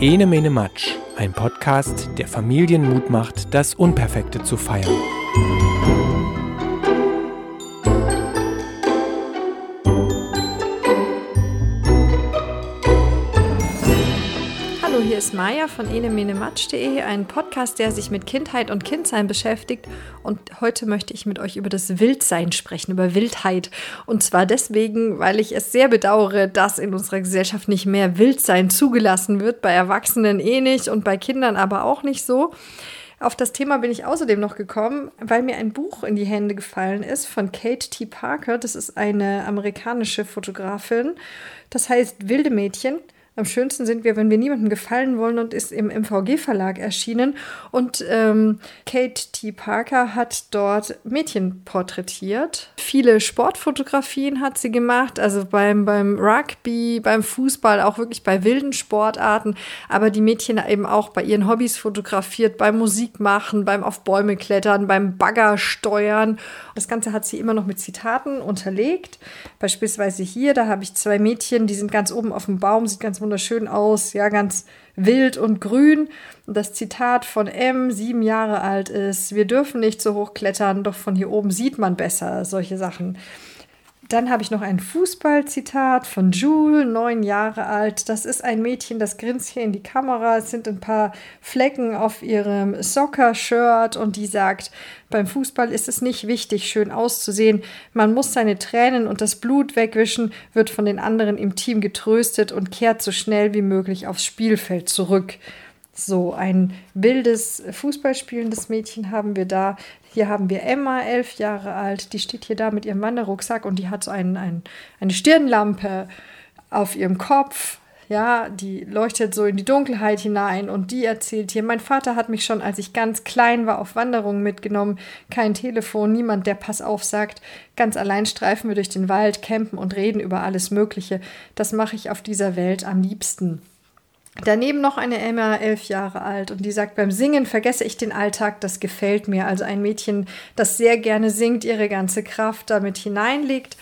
Ene Mene Matsch, ein Podcast, der Familien Mut macht, das Unperfekte zu feiern. Ist Maja von enemenematsch.de, ein Podcast, der sich mit Kindheit und Kindsein beschäftigt. Und heute möchte ich mit euch über das Wildsein sprechen, über Wildheit. Und zwar deswegen, weil ich es sehr bedauere, dass in unserer Gesellschaft nicht mehr Wildsein zugelassen wird, bei Erwachsenen eh nicht und bei Kindern aber auch nicht so. Auf das Thema bin ich außerdem noch gekommen, weil mir ein Buch in die Hände gefallen ist von Kate T. Parker. Das ist eine amerikanische Fotografin. Das heißt Wilde Mädchen. Am schönsten sind wir, wenn wir niemandem gefallen wollen und ist im MVG-Verlag erschienen. Und ähm, Kate T. Parker hat dort Mädchen porträtiert. Viele Sportfotografien hat sie gemacht, also beim, beim Rugby, beim Fußball, auch wirklich bei wilden Sportarten. Aber die Mädchen eben auch bei ihren Hobbys fotografiert, beim Musikmachen, beim auf Bäume klettern, beim Bagger steuern. Das Ganze hat sie immer noch mit Zitaten unterlegt. Beispielsweise hier, da habe ich zwei Mädchen, die sind ganz oben auf dem Baum, sieht ganz wunderschön aus, ja, ganz wild und grün. Und das Zitat von M, sieben Jahre alt ist, wir dürfen nicht so hoch klettern, doch von hier oben sieht man besser, solche Sachen. Dann habe ich noch ein Fußballzitat von Jule, neun Jahre alt. Das ist ein Mädchen, das grinst hier in die Kamera. Es sind ein paar Flecken auf ihrem Soccer-Shirt und die sagt, beim Fußball ist es nicht wichtig, schön auszusehen. Man muss seine Tränen und das Blut wegwischen, wird von den anderen im Team getröstet und kehrt so schnell wie möglich aufs Spielfeld zurück. So ein wildes Fußballspielendes Mädchen haben wir da. Hier haben wir Emma, elf Jahre alt. Die steht hier da mit ihrem Wanderrucksack und die hat so ein, ein, eine Stirnlampe auf ihrem Kopf. Ja, die leuchtet so in die Dunkelheit hinein und die erzählt hier, mein Vater hat mich schon, als ich ganz klein war, auf Wanderungen mitgenommen. Kein Telefon, niemand, der Pass auf sagt. Ganz allein streifen wir durch den Wald, campen und reden über alles Mögliche. Das mache ich auf dieser Welt am liebsten. Daneben noch eine Emma, elf Jahre alt, und die sagt, beim Singen vergesse ich den Alltag, das gefällt mir. Also ein Mädchen, das sehr gerne singt, ihre ganze Kraft damit hineinlegt.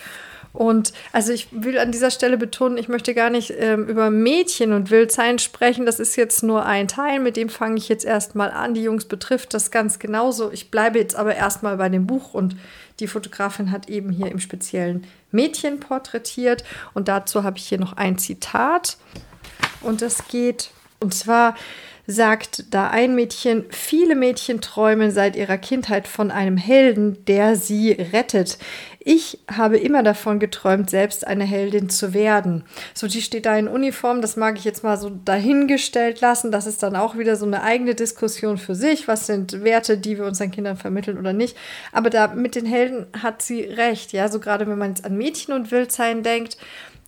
Und also ich will an dieser Stelle betonen, ich möchte gar nicht ähm, über Mädchen und Wildsein sprechen. Das ist jetzt nur ein Teil, mit dem fange ich jetzt erstmal an. Die Jungs betrifft das ganz genauso. Ich bleibe jetzt aber erstmal bei dem Buch und die Fotografin hat eben hier im speziellen Mädchen porträtiert. Und dazu habe ich hier noch ein Zitat. Und das geht, und zwar sagt da ein Mädchen, viele Mädchen träumen seit ihrer Kindheit von einem Helden, der sie rettet. Ich habe immer davon geträumt, selbst eine Heldin zu werden. So, die steht da in Uniform, das mag ich jetzt mal so dahingestellt lassen. Das ist dann auch wieder so eine eigene Diskussion für sich. Was sind Werte, die wir unseren Kindern vermitteln oder nicht? Aber da mit den Helden hat sie recht. Ja, so gerade wenn man jetzt an Mädchen und Wildsein denkt,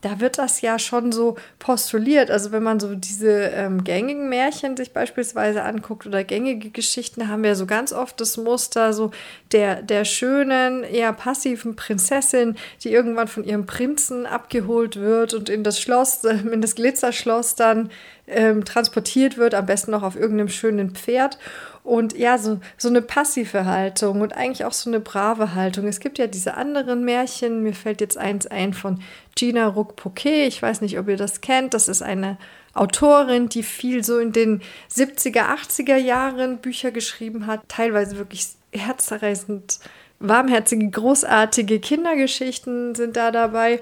da wird das ja schon so postuliert. Also wenn man so diese ähm, gängigen Märchen sich beispielsweise anguckt oder gängige Geschichten, haben wir so ganz oft das Muster so der, der schönen, eher passiven Prinzessin, die irgendwann von ihrem Prinzen abgeholt wird und in das Schloss, in das Glitzerschloss dann ähm, transportiert wird, am besten noch auf irgendeinem schönen Pferd. Und ja, so, so eine passive Haltung und eigentlich auch so eine brave Haltung. Es gibt ja diese anderen Märchen. Mir fällt jetzt eins ein von Gina Ruck-Poquet. Ich weiß nicht, ob ihr das kennt. Das ist eine Autorin, die viel so in den 70er, 80er Jahren Bücher geschrieben hat. Teilweise wirklich herzzerreißend, warmherzige, großartige Kindergeschichten sind da dabei.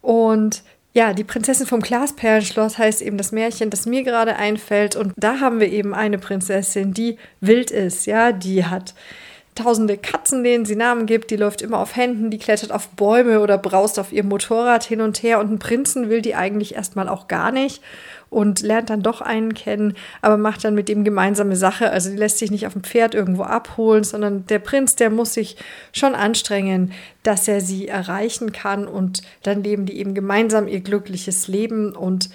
Und ja, die Prinzessin vom Glasperlenschloss heißt eben das Märchen, das mir gerade einfällt. Und da haben wir eben eine Prinzessin, die wild ist, ja, die hat tausende Katzen, denen sie Namen gibt, die läuft immer auf Händen, die klettert auf Bäume oder braust auf ihrem Motorrad hin und her und einen Prinzen will die eigentlich erstmal auch gar nicht und lernt dann doch einen kennen, aber macht dann mit dem gemeinsame Sache. Also die lässt sich nicht auf dem Pferd irgendwo abholen, sondern der Prinz, der muss sich schon anstrengen, dass er sie erreichen kann und dann leben die eben gemeinsam ihr glückliches Leben und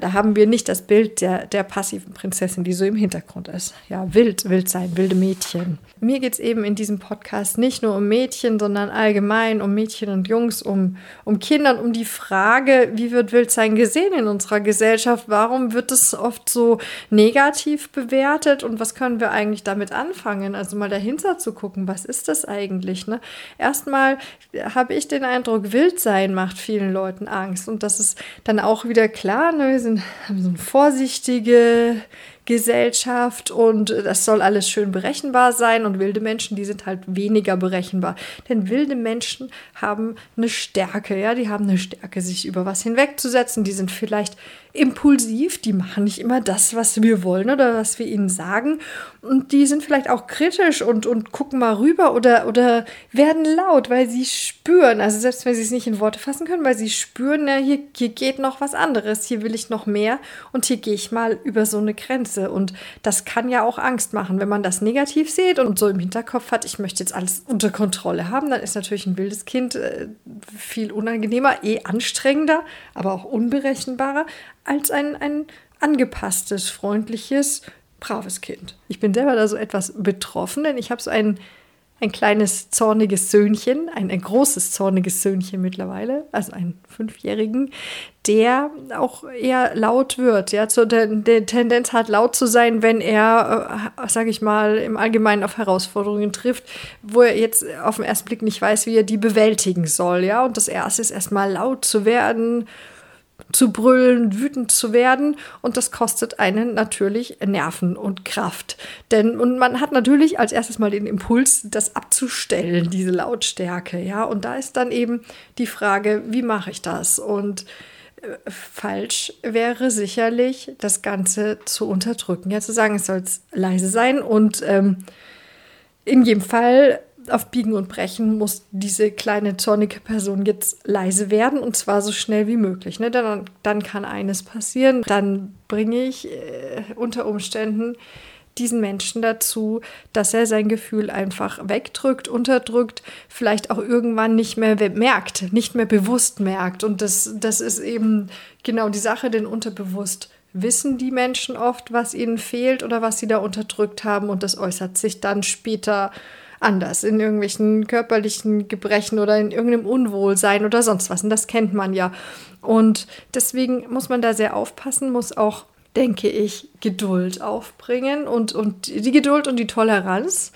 da haben wir nicht das Bild der, der passiven Prinzessin, die so im Hintergrund ist. Ja, wild, wild sein, wilde Mädchen. Mir geht es eben in diesem Podcast nicht nur um Mädchen, sondern allgemein um Mädchen und Jungs, um, um Kinder, um die Frage, wie wird Wildsein gesehen in unserer Gesellschaft? Warum wird es oft so negativ bewertet und was können wir eigentlich damit anfangen? Also mal dahinter zu gucken, was ist das eigentlich? Ne? Erstmal habe ich den Eindruck, Wildsein macht vielen Leuten Angst und das ist dann auch wieder klar, ne? Wir sind, haben so eine vorsichtige Gesellschaft und das soll alles schön berechenbar sein und wilde Menschen, die sind halt weniger berechenbar. Denn wilde Menschen haben eine Stärke, ja, die haben eine Stärke, sich über was hinwegzusetzen. Die sind vielleicht impulsiv, die machen nicht immer das, was wir wollen oder was wir ihnen sagen. Und die sind vielleicht auch kritisch und, und gucken mal rüber oder, oder werden laut, weil sie spüren, also selbst wenn sie es nicht in Worte fassen können, weil sie spüren, na, hier, hier geht noch was anderes, hier will ich noch mehr und hier gehe ich mal über so eine Grenze. Und das kann ja auch Angst machen, wenn man das negativ sieht und so im Hinterkopf hat, ich möchte jetzt alles unter Kontrolle haben, dann ist natürlich ein wildes Kind äh, viel unangenehmer, eh anstrengender, aber auch unberechenbarer als ein, ein angepasstes, freundliches, braves Kind. Ich bin selber da so etwas betroffen, denn ich habe so ein, ein kleines zorniges Söhnchen, ein, ein großes zorniges Söhnchen mittlerweile, also einen Fünfjährigen, der auch eher laut wird, ja, so der, der Tendenz hat, laut zu sein, wenn er, äh, sage ich mal, im Allgemeinen auf Herausforderungen trifft, wo er jetzt auf den ersten Blick nicht weiß, wie er die bewältigen soll, ja. Und das erste ist erstmal laut zu werden, zu brüllen, wütend zu werden. Und das kostet einen natürlich Nerven und Kraft. Denn, und man hat natürlich als erstes mal den Impuls, das abzustellen, diese Lautstärke. Ja, und da ist dann eben die Frage, wie mache ich das? Und äh, falsch wäre sicherlich, das Ganze zu unterdrücken. Ja, zu sagen, es soll leise sein und ähm, in jedem Fall auf Biegen und Brechen muss diese kleine zornige Person jetzt leise werden und zwar so schnell wie möglich. Ne? Dann, dann kann eines passieren. Dann bringe ich äh, unter Umständen diesen Menschen dazu, dass er sein Gefühl einfach wegdrückt, unterdrückt, vielleicht auch irgendwann nicht mehr merkt, nicht mehr bewusst merkt. Und das, das ist eben genau die Sache, denn unterbewusst wissen die Menschen oft, was ihnen fehlt oder was sie da unterdrückt haben und das äußert sich dann später anders, in irgendwelchen körperlichen Gebrechen oder in irgendeinem Unwohlsein oder sonst was. Und das kennt man ja. Und deswegen muss man da sehr aufpassen, muss auch, denke ich, Geduld aufbringen und, und die Geduld und die Toleranz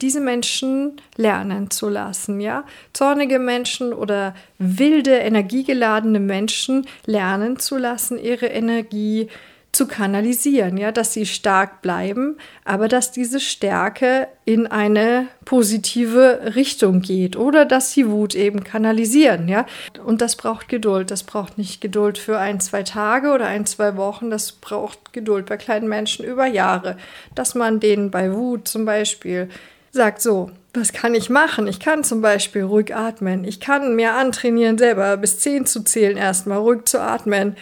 diese Menschen lernen zu lassen, ja? Zornige Menschen oder wilde, energiegeladene Menschen lernen zu lassen, ihre Energie zu kanalisieren, ja, dass sie stark bleiben, aber dass diese Stärke in eine positive Richtung geht oder dass sie Wut eben kanalisieren, ja. Und das braucht Geduld. Das braucht nicht Geduld für ein, zwei Tage oder ein, zwei Wochen. Das braucht Geduld bei kleinen Menschen über Jahre, dass man denen bei Wut zum Beispiel sagt so, was kann ich machen? Ich kann zum Beispiel ruhig atmen. Ich kann mir antrainieren, selber bis zehn zu zählen, erstmal ruhig zu atmen,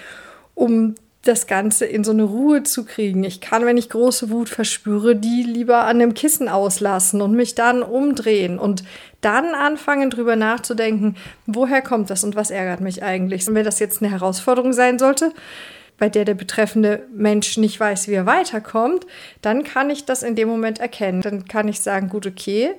um das Ganze in so eine Ruhe zu kriegen. Ich kann, wenn ich große Wut verspüre, die lieber an dem Kissen auslassen und mich dann umdrehen und dann anfangen, drüber nachzudenken, woher kommt das und was ärgert mich eigentlich. Und wenn das jetzt eine Herausforderung sein sollte, bei der der betreffende Mensch nicht weiß, wie er weiterkommt, dann kann ich das in dem Moment erkennen. Dann kann ich sagen, gut, okay,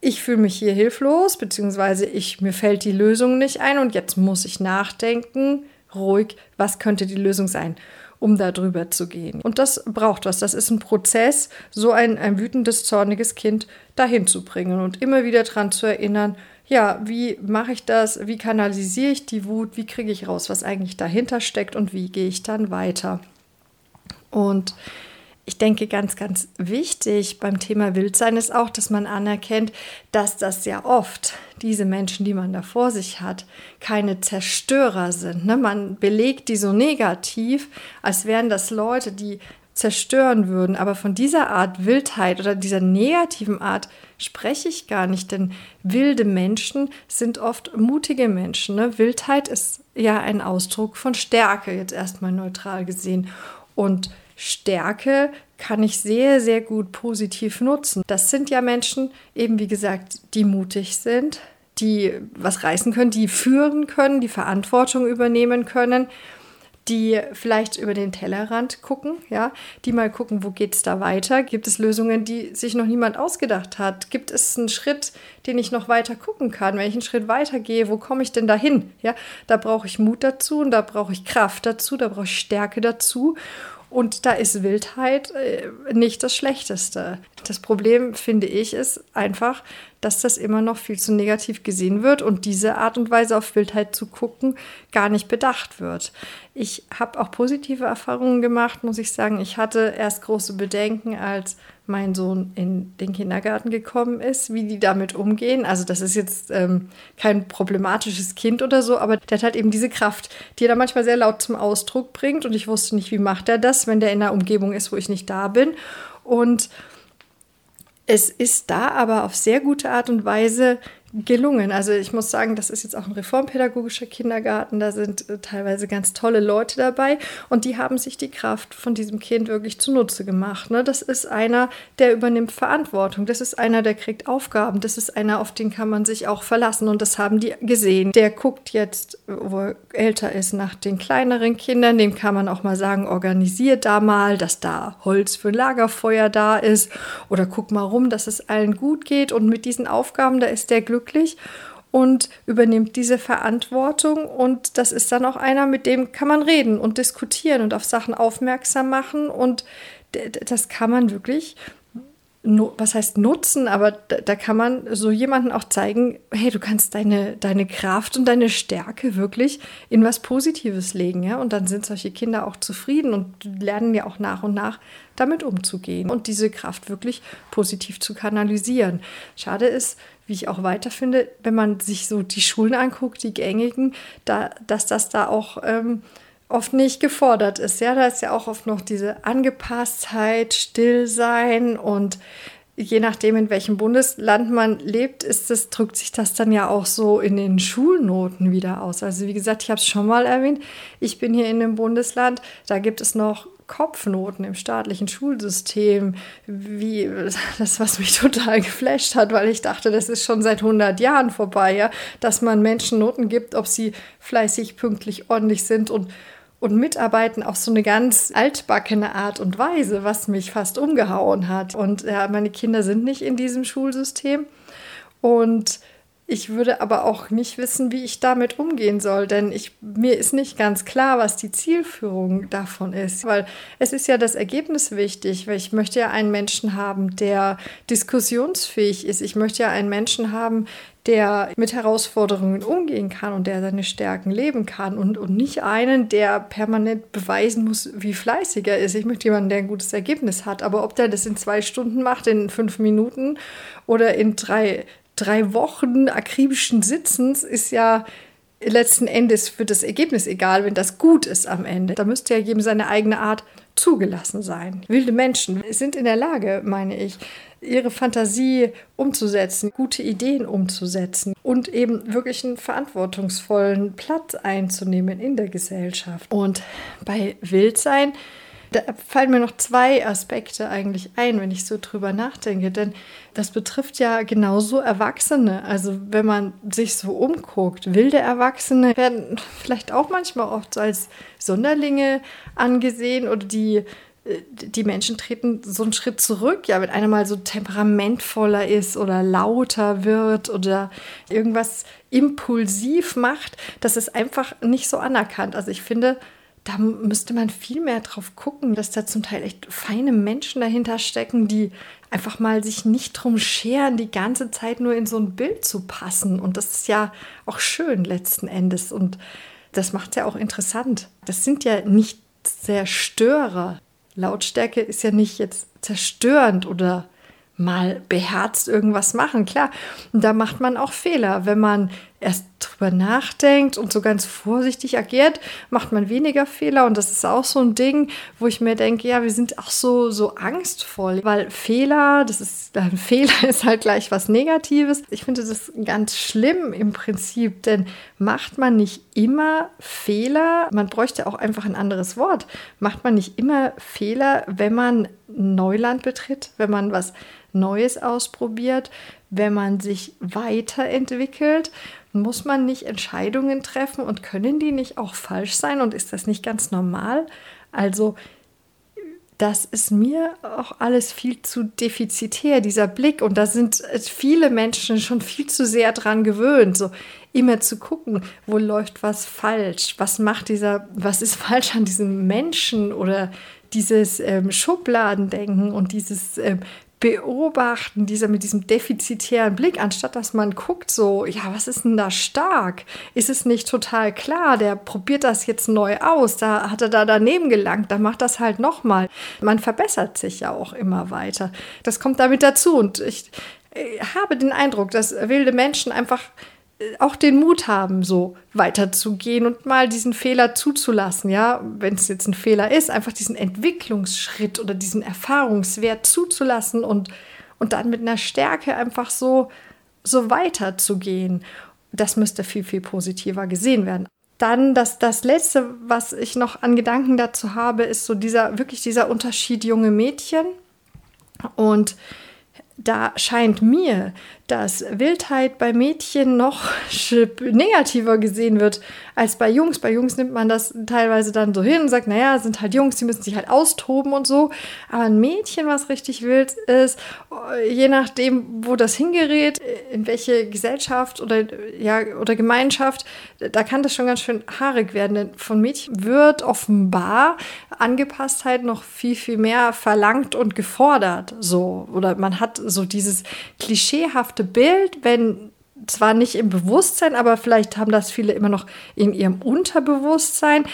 ich fühle mich hier hilflos, beziehungsweise ich, mir fällt die Lösung nicht ein und jetzt muss ich nachdenken, ruhig, was könnte die Lösung sein, um da drüber zu gehen. Und das braucht was. Das ist ein Prozess, so ein, ein wütendes, zorniges Kind dahin zu bringen und immer wieder daran zu erinnern, ja, wie mache ich das? Wie kanalisiere ich die Wut? Wie kriege ich raus, was eigentlich dahinter steckt und wie gehe ich dann weiter? Und ich denke, ganz, ganz wichtig beim Thema Wildsein ist auch, dass man anerkennt, dass das ja oft diese Menschen, die man da vor sich hat, keine Zerstörer sind. Ne? Man belegt die so negativ, als wären das Leute, die zerstören würden. Aber von dieser Art Wildheit oder dieser negativen Art spreche ich gar nicht, denn wilde Menschen sind oft mutige Menschen. Ne? Wildheit ist ja ein Ausdruck von Stärke, jetzt erstmal neutral gesehen. Und Stärke kann ich sehr, sehr gut positiv nutzen. Das sind ja Menschen, eben wie gesagt, die mutig sind, die was reißen können, die führen können, die Verantwortung übernehmen können, die vielleicht über den Tellerrand gucken, ja, die mal gucken, wo geht es da weiter? Gibt es Lösungen, die sich noch niemand ausgedacht hat? Gibt es einen Schritt, den ich noch weiter gucken kann? Wenn ich einen Schritt weiter gehe, wo komme ich denn dahin? Ja, da brauche ich Mut dazu und da brauche ich Kraft dazu, da brauche ich Stärke dazu. Und da ist Wildheit äh, nicht das Schlechteste. Das Problem, finde ich, ist einfach, dass das immer noch viel zu negativ gesehen wird und diese Art und Weise auf Wildheit zu gucken gar nicht bedacht wird. Ich habe auch positive Erfahrungen gemacht, muss ich sagen. Ich hatte erst große Bedenken, als mein Sohn in den Kindergarten gekommen ist, wie die damit umgehen. Also das ist jetzt ähm, kein problematisches Kind oder so, aber der hat halt eben diese Kraft, die er da manchmal sehr laut zum Ausdruck bringt. Und ich wusste nicht, wie macht er das, wenn der in einer Umgebung ist, wo ich nicht da bin. Und es ist da aber auf sehr gute Art und Weise gelungen. Also ich muss sagen, das ist jetzt auch ein reformpädagogischer Kindergarten. Da sind äh, teilweise ganz tolle Leute dabei und die haben sich die Kraft von diesem Kind wirklich zunutze gemacht. Ne? Das ist einer, der übernimmt Verantwortung. Das ist einer, der kriegt Aufgaben. Das ist einer, auf den kann man sich auch verlassen und das haben die gesehen. Der guckt jetzt, wo er älter ist, nach den kleineren Kindern. Dem kann man auch mal sagen, organisiert da mal, dass da Holz für ein Lagerfeuer da ist oder guck mal rum, dass es allen gut geht und mit diesen Aufgaben, da ist der Glück glücklich und übernimmt diese Verantwortung. Und das ist dann auch einer, mit dem kann man reden und diskutieren und auf Sachen aufmerksam machen. Und das kann man wirklich was heißt nutzen, aber da, da, kann man so jemanden auch zeigen, hey, du kannst deine, deine Kraft und deine Stärke wirklich in was Positives legen, ja. Und dann sind solche Kinder auch zufrieden und lernen ja auch nach und nach damit umzugehen und diese Kraft wirklich positiv zu kanalisieren. Schade ist, wie ich auch weiter finde, wenn man sich so die Schulen anguckt, die gängigen, da, dass das da auch ähm, oft nicht gefordert ist. Ja, da ist ja auch oft noch diese Angepasstheit, Stillsein und je nachdem, in welchem Bundesland man lebt, ist das, drückt sich das dann ja auch so in den Schulnoten wieder aus. Also wie gesagt, ich habe es schon mal erwähnt, ich bin hier in einem Bundesland, da gibt es noch Kopfnoten im staatlichen Schulsystem, wie das, was mich total geflasht hat, weil ich dachte, das ist schon seit 100 Jahren vorbei, ja, dass man Menschen Noten gibt, ob sie fleißig, pünktlich, ordentlich sind und und mitarbeiten auf so eine ganz altbackene Art und Weise, was mich fast umgehauen hat. Und ja, meine Kinder sind nicht in diesem Schulsystem. Und ich würde aber auch nicht wissen, wie ich damit umgehen soll, denn ich, mir ist nicht ganz klar, was die Zielführung davon ist, weil es ist ja das Ergebnis wichtig, weil ich möchte ja einen Menschen haben, der diskussionsfähig ist. Ich möchte ja einen Menschen haben, der mit Herausforderungen umgehen kann und der seine Stärken leben kann und, und nicht einen, der permanent beweisen muss, wie fleißig er ist. Ich möchte jemanden, der ein gutes Ergebnis hat, aber ob der das in zwei Stunden macht, in fünf Minuten oder in drei drei Wochen akribischen Sitzens ist ja letzten Endes für das Ergebnis egal, wenn das gut ist am Ende. Da müsste ja jedem seine eigene Art zugelassen sein. Wilde Menschen sind in der Lage, meine ich, ihre Fantasie umzusetzen, gute Ideen umzusetzen und eben wirklich einen verantwortungsvollen Platz einzunehmen in der Gesellschaft. Und bei Wildsein da fallen mir noch zwei Aspekte eigentlich ein, wenn ich so drüber nachdenke. Denn das betrifft ja genauso Erwachsene. Also wenn man sich so umguckt, wilde Erwachsene werden vielleicht auch manchmal oft als Sonderlinge angesehen oder die die Menschen treten so einen Schritt zurück, ja, wenn einer mal so temperamentvoller ist oder lauter wird oder irgendwas impulsiv macht, das ist einfach nicht so anerkannt. Also ich finde, da müsste man viel mehr drauf gucken, dass da zum Teil echt feine Menschen dahinter stecken, die einfach mal sich nicht drum scheren, die ganze Zeit nur in so ein Bild zu passen. Und das ist ja auch schön letzten Endes. Und das macht es ja auch interessant. Das sind ja nicht Zerstörer. Lautstärke ist ja nicht jetzt zerstörend oder mal beherzt irgendwas machen. Klar, da macht man auch Fehler, wenn man erst drüber nachdenkt und so ganz vorsichtig agiert, macht man weniger Fehler. Und das ist auch so ein Ding, wo ich mir denke, ja, wir sind auch so, so angstvoll, weil Fehler, das ist, ein Fehler ist halt gleich was Negatives. Ich finde das ganz schlimm im Prinzip, denn macht man nicht immer Fehler, man bräuchte auch einfach ein anderes Wort, macht man nicht immer Fehler, wenn man Neuland betritt, wenn man was Neues ausprobiert, wenn man sich weiterentwickelt, muss man nicht Entscheidungen treffen und können die nicht auch falsch sein und ist das nicht ganz normal? Also das ist mir auch alles viel zu defizitär, dieser Blick. Und da sind viele Menschen schon viel zu sehr dran gewöhnt, so immer zu gucken, wo läuft was falsch, was macht dieser, was ist falsch an diesem Menschen oder dieses ähm, Schubladendenken und dieses ähm, Beobachten, dieser mit diesem defizitären Blick, anstatt dass man guckt, so, ja, was ist denn da stark? Ist es nicht total klar? Der probiert das jetzt neu aus, da hat er da daneben gelangt, da macht das halt nochmal. Man verbessert sich ja auch immer weiter. Das kommt damit dazu und ich, äh, habe den Eindruck, dass wilde Menschen einfach auch den Mut haben, so weiterzugehen und mal diesen Fehler zuzulassen, ja, wenn es jetzt ein Fehler ist, einfach diesen Entwicklungsschritt oder diesen Erfahrungswert zuzulassen und, und dann mit einer Stärke einfach so, so weiterzugehen. Das müsste viel, viel positiver gesehen werden. Dann das, das Letzte, was ich noch an Gedanken dazu habe, ist so dieser, wirklich dieser Unterschied junge Mädchen und da scheint mir, dass Wildheit bei Mädchen noch negativer gesehen wird als bei Jungs. Bei Jungs nimmt man das teilweise dann so hin und sagt, naja, sind halt Jungs, die müssen sich halt austoben und so. Aber ein Mädchen, was richtig wild ist, je nachdem, wo das hingerät, in welche Gesellschaft oder, ja, oder Gemeinschaft, da kann das schon ganz schön haarig werden. Denn von Mädchen wird offenbar Angepasstheit noch viel, viel mehr verlangt und gefordert. So. Oder man hat so dieses klischeehafte Bild, wenn zwar nicht im Bewusstsein, aber vielleicht haben das viele immer noch in ihrem Unterbewusstsein,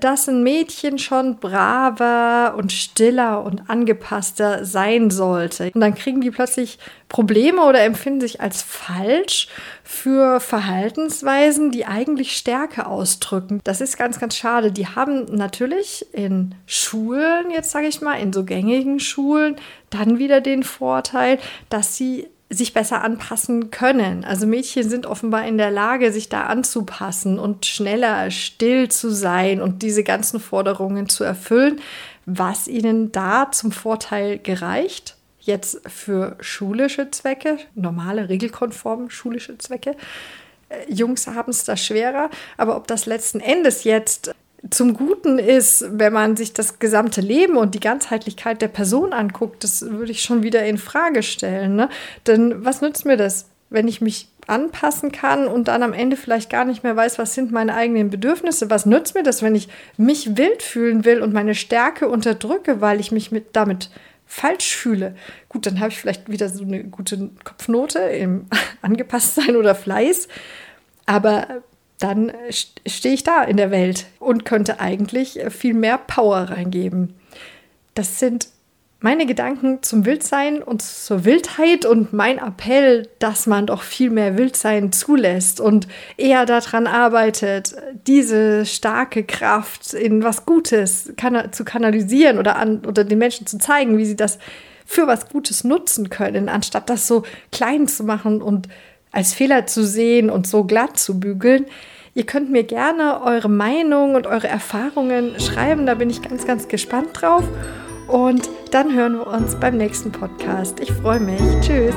dass ein Mädchen schon braver und stiller und angepasster sein sollte. Und dann kriegen die plötzlich Probleme oder empfinden sich als falsch für Verhaltensweisen, die eigentlich Stärke ausdrücken. Das ist ganz, ganz schade. Die haben natürlich in Schulen, jetzt sage ich mal, in so gängigen Schulen, dann wieder den Vorteil, dass sie sich besser anpassen können. Also Mädchen sind offenbar in der Lage, sich da anzupassen und schneller still zu sein und diese ganzen Forderungen zu erfüllen, was ihnen da zum Vorteil gereicht. Jetzt für schulische Zwecke, normale, regelkonforme schulische Zwecke. Äh, Jungs haben es da schwerer, aber ob das letzten Endes jetzt zum Guten ist, wenn man sich das gesamte Leben und die Ganzheitlichkeit der Person anguckt, das würde ich schon wieder in Frage stellen. Ne? Denn was nützt mir das, wenn ich mich anpassen kann und dann am Ende vielleicht gar nicht mehr weiß, was sind meine eigenen Bedürfnisse? Was nützt mir das, wenn ich mich wild fühlen will und meine Stärke unterdrücke, weil ich mich mit, damit falsch fühle? Gut, dann habe ich vielleicht wieder so eine gute Kopfnote im Angepasstsein oder Fleiß. Aber dann stehe ich da in der Welt und könnte eigentlich viel mehr Power reingeben. Das sind meine Gedanken zum Wildsein und zur Wildheit und mein Appell, dass man doch viel mehr Wildsein zulässt und eher daran arbeitet, diese starke Kraft in was Gutes zu kanalisieren oder, an, oder den Menschen zu zeigen, wie sie das für was Gutes nutzen können, anstatt das so klein zu machen und als Fehler zu sehen und so glatt zu bügeln. Ihr könnt mir gerne eure Meinung und eure Erfahrungen schreiben. Da bin ich ganz, ganz gespannt drauf. Und dann hören wir uns beim nächsten Podcast. Ich freue mich. Tschüss.